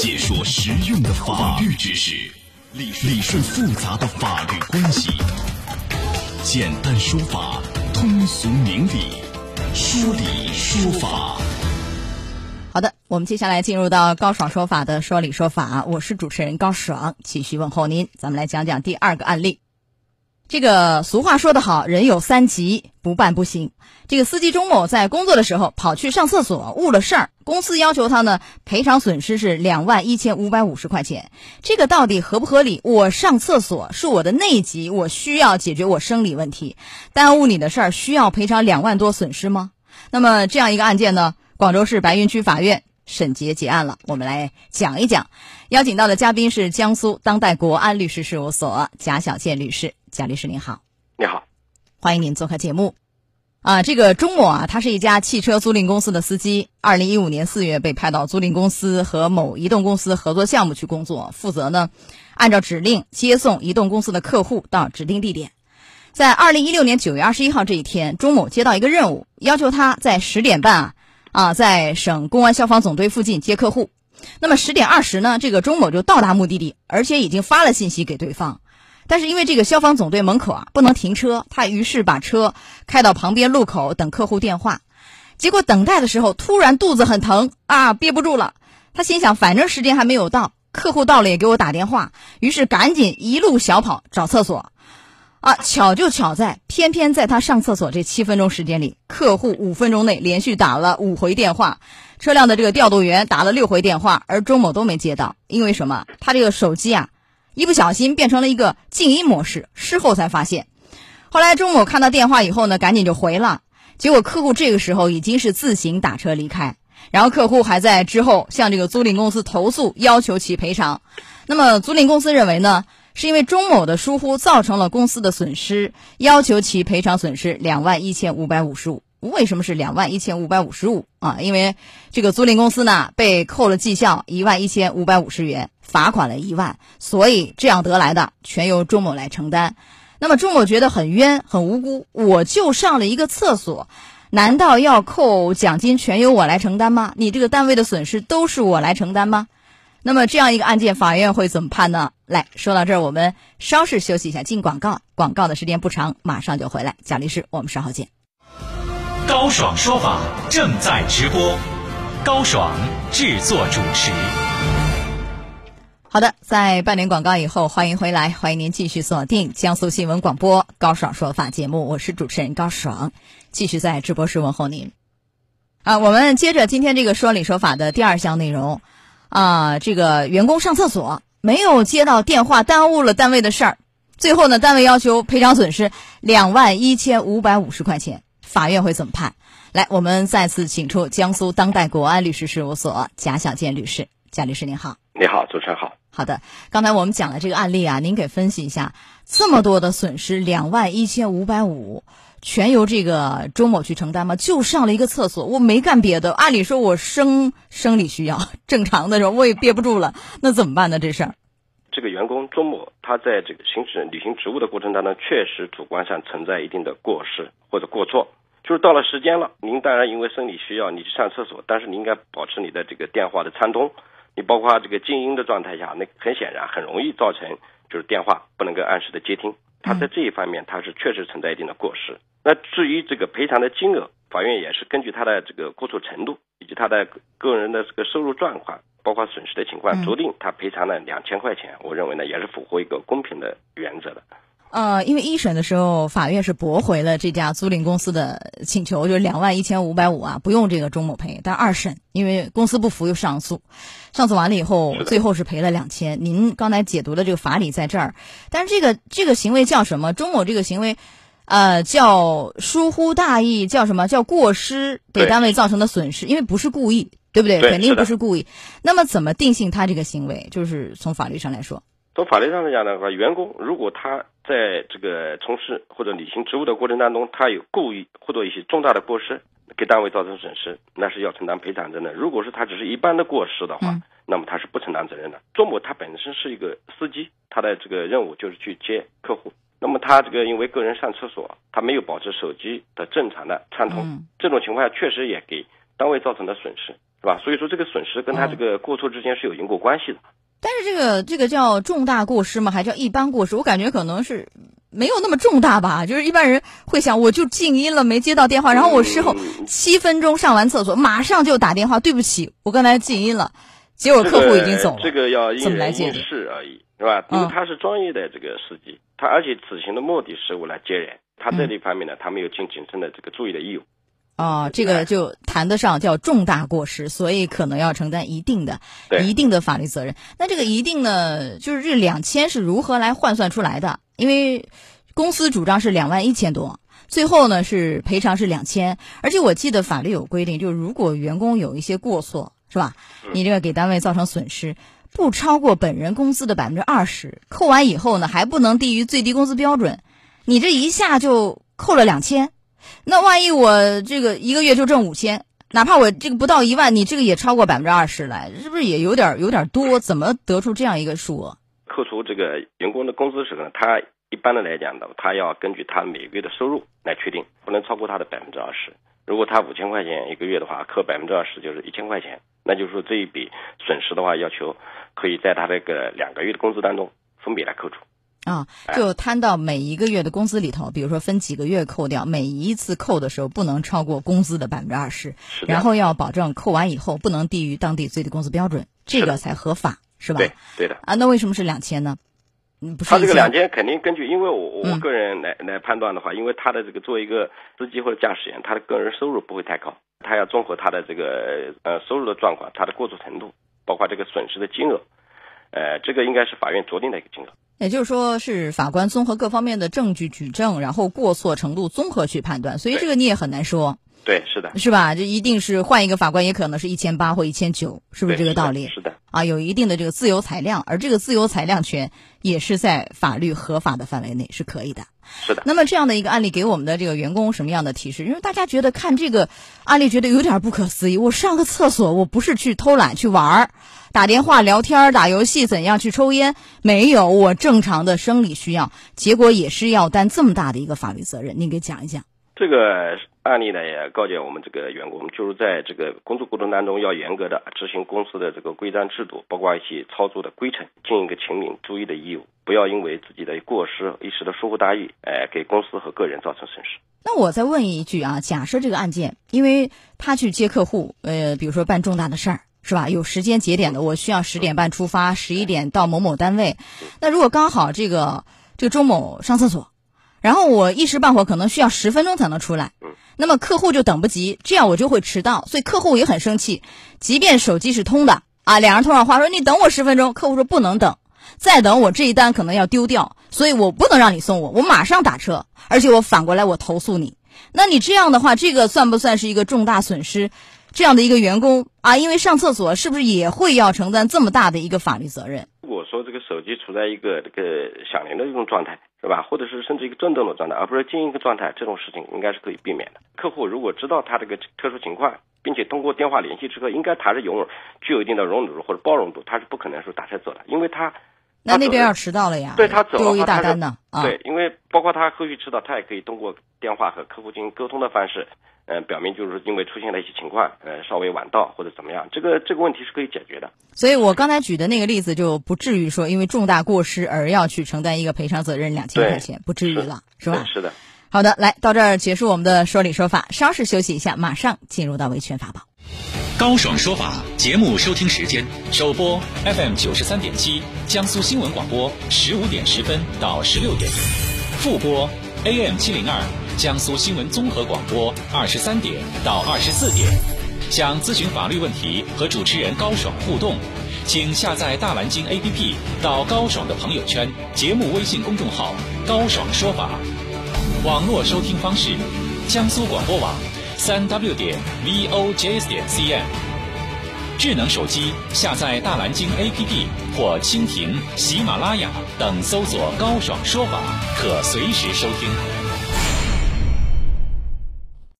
解说实用的法律知识，理理顺复杂的法律关系，简单说法，通俗明理，说理说法。好的，我们接下来进入到高爽说法的说理说法，我是主持人高爽，继续问候您。咱们来讲讲第二个案例。这个俗话说得好，人有三急，不办不行。这个司机钟某在工作的时候跑去上厕所，误了事儿，公司要求他呢赔偿损失是两万一千五百五十块钱。这个到底合不合理？我上厕所是我的内急，我需要解决我生理问题，耽误你的事儿需要赔偿两万多损失吗？那么这样一个案件呢，广州市白云区法院审结结案了。我们来讲一讲，邀请到的嘉宾是江苏当代国安律师事务所贾小建律师。贾律师您好，你好，欢迎您做客节目。啊，这个钟某啊，他是一家汽车租赁公司的司机。二零一五年四月被派到租赁公司和某移动公司合作项目去工作，负责呢按照指令接送移动公司的客户到指定地点。在二零一六年九月二十一号这一天，钟某接到一个任务，要求他在十点半啊啊在省公安消防总队附近接客户。那么十点二十呢，这个钟某就到达目的地，而且已经发了信息给对方。但是因为这个消防总队门口啊不能停车，他于是把车开到旁边路口等客户电话。结果等待的时候，突然肚子很疼啊，憋不住了。他心想，反正时间还没有到，客户到了也给我打电话，于是赶紧一路小跑找厕所。啊，巧就巧在，偏偏在他上厕所这七分钟时间里，客户五分钟内连续打了五回电话，车辆的这个调度员打了六回电话，而钟某都没接到，因为什么？他这个手机啊。一不小心变成了一个静音模式，事后才发现。后来钟某看到电话以后呢，赶紧就回了。结果客户这个时候已经是自行打车离开，然后客户还在之后向这个租赁公司投诉，要求其赔偿。那么租赁公司认为呢，是因为钟某的疏忽造成了公司的损失，要求其赔偿损失两万一千五百五十五。为什么是两万一千五百五十五啊？因为这个租赁公司呢被扣了绩效一万一千五百五十元，罚款了一万，所以这样得来的全由钟某来承担。那么钟某觉得很冤很无辜，我就上了一个厕所，难道要扣奖金全由我来承担吗？你这个单位的损失都是我来承担吗？那么这样一个案件，法院会怎么判呢？来说到这儿，我们稍事休息一下，进广告，广告的时间不长，马上就回来。贾律师，我们稍后见。高爽说法正在直播，高爽制作主持。好的，在半年广告以后，欢迎回来，欢迎您继续锁定江苏新闻广播高爽说法节目，我是主持人高爽，继续在直播室问候您。啊，我们接着今天这个说理说法的第二项内容，啊，这个员工上厕所没有接到电话，耽误了单位的事儿，最后呢，单位要求赔偿损失两万一千五百五十块钱。法院会怎么判？来，我们再次请出江苏当代国安律师事务所贾小建律师。贾律师您好，你好，主持人好。好的，刚才我们讲的这个案例啊，您给分析一下，这么多的损失，两万一千五百五，全由这个周某去承担吗？就上了一个厕所，我没干别的。按理说，我生生理需要，正常的时候我也憋不住了，那怎么办呢？这事儿？这个员工周某，他在这个行使履行职务的过程当中，确实主观上存在一定的过失或者过错。就是到了时间了，您当然因为生理需要，你去上厕所，但是你应该保持你的这个电话的畅通，你包括这个静音的状态下，那很显然很容易造成就是电话不能够按时的接听。他在这一方面他是确实存在一定的过失。那至于这个赔偿的金额，法院也是根据他的这个过错程度以及他的个人的这个收入状况，包括损失的情况，酌定他赔偿了两千块钱。我认为呢，也是符合一个公平的原则的。呃，因为一审的时候，法院是驳回了这家租赁公司的请求，就是两万一千五百五啊，不用这个钟某赔。但二审因为公司不服又上诉，上诉完了以后，最后是赔了两千。您刚才解读的这个法理在这儿，但是这个这个行为叫什么？钟某这个行为，呃，叫疏忽大意，叫什么叫过失给单位造成的损失？因为不是故意，对不对？肯定不是故意。那么怎么定性他这个行为？就是从法律上来说。从法律上来讲的话，员工如果他在这个从事或者履行职务的过程当中，他有故意或者一些重大的过失，给单位造成损失，那是要承担赔偿责任。如果是他只是一般的过失的话，那么他是不承担责任的。周某他本身是一个司机，他的这个任务就是去接客户。那么他这个因为个人上厕所，他没有保持手机的正常的畅通，这种情况下确实也给单位造成了损失。是吧？所以说这个损失跟他这个过错之间是有因果关系的。但是这个这个叫重大过失吗？还叫一般过失？我感觉可能是没有那么重大吧。就是一般人会想，我就静音了，没接到电话，然后我事后七分钟上完厕所，马上就打电话，对不起，我刚才静音了，结果客户已经走了。这个要因人因事而已，是吧？因为他是专业的这个司机，他而且此行的目的是为了接人，他在这方面呢，他没有尽谨慎的这个注意的义务。啊，这个就谈得上叫重大过失，所以可能要承担一定的、一定的法律责任。那这个一定呢，就是这两千是如何来换算出来的？因为公司主张是两万一千多，最后呢是赔偿是两千。而且我记得法律有规定，就是如果员工有一些过错，是吧？你这个给单位造成损失，不超过本人工资的百分之二十，扣完以后呢还不能低于最低工资标准，你这一下就扣了两千。那万一我这个一个月就挣五千，哪怕我这个不到一万，你这个也超过百分之二十来，是不是也有点有点多？怎么得出这样一个数额？扣除这个员工的工资时候呢，他一般的来讲呢，他要根据他每个月的收入来确定，不能超过他的百分之二十。如果他五千块钱一个月的话，扣百分之二十就是一千块钱，那就是说这一笔损失的话，要求可以在他这个两个月的工资当中分别来扣除。啊，就摊到每一个月的工资里头，比如说分几个月扣掉，每一次扣的时候不能超过工资的百分之二十，然后要保证扣完以后不能低于当地最低工资标准，这个才合法，是吧？对，对的。啊，那为什么是两千呢？嗯，不是。他这个两千肯定根据，因为我我个人来来判断的话，因为他的这个作为一个司机或者驾驶员，他的个人收入不会太高，他要综合他的这个呃收入的状况，他的过错程度，包括这个损失的金额，呃，这个应该是法院酌定的一个金额。也就是说，是法官综合各方面的证据举证，然后过错程度综合去判断，所以这个你也很难说。对，是的，是吧？这一定是换一个法官，也可能是一千八或一千九，是不是这个道理？是的。啊，有一定的这个自由裁量，而这个自由裁量权也是在法律合法的范围内是可以的。是的。那么这样的一个案例给我们的这个员工什么样的提示？因为大家觉得看这个案例觉得有点不可思议。我上个厕所，我不是去偷懒去玩儿。打电话聊天、打游戏，怎样去抽烟？没有，我正常的生理需要，结果也是要担这么大的一个法律责任。您给讲一讲。这个案例呢，也告诫我们这个员工，就是在这个工作过程当中要严格的执行公司的这个规章制度，包括一些操作的规程，尽一个勤勉注意的义务，不要因为自己的过失、一时的疏忽大意，哎，给公司和个人造成损失。那我再问一句啊，假设这个案件，因为他去接客户，呃，比如说办重大的事儿。是吧？有时间节点的，我需要十点半出发，十一点到某某单位。那如果刚好这个这个周某上厕所，然后我一时半会可能需要十分钟才能出来，那么客户就等不及，这样我就会迟到，所以客户也很生气。即便手机是通的啊，两人通上话说你等我十分钟，客户说不能等，再等我这一单可能要丢掉，所以我不能让你送我，我马上打车，而且我反过来我投诉你。那你这样的话，这个算不算是一个重大损失？这样的一个员工啊，因为上厕所，是不是也会要承担这么大的一个法律责任？如果说这个手机处在一个这个响铃的一种状态，是吧？或者是甚至一个震动的状态，而不是静音的状态，这种事情应该是可以避免的。客户如果知道他这个特殊情况，并且通过电话联系之后，应该他是有具有一定的容忍度或者包容度，他是不可能说打车走的，因为他那那边要迟到了呀，对他走丢一大单呢啊。对，因为包括他后续迟到，他也可以通过电话和客户进行沟通的方式。嗯，表明就是因为出现了一些情况，呃，稍微晚到或者怎么样，这个这个问题是可以解决的。所以我刚才举的那个例子就不至于说因为重大过失而要去承担一个赔偿责任两千块钱，不至于了，是吧？是的。好的，来到这儿结束我们的说理说法，稍事休息一下，马上进入到维权法宝。高爽说法节目收听时间：首播 FM 九十三点七，江苏新闻广播十五点十分到十六点，复播 AM 七零二。江苏新闻综合广播二十三点到二十四点，想咨询法律问题和主持人高爽互动，请下载大蓝鲸 APP 到高爽的朋友圈、节目微信公众号“高爽说法”。网络收听方式：江苏广播网三 w 点 vojs 点 cn。智能手机下载大蓝鲸 APP 或蜻蜓、喜马拉雅等，搜索“高爽说法”，可随时收听。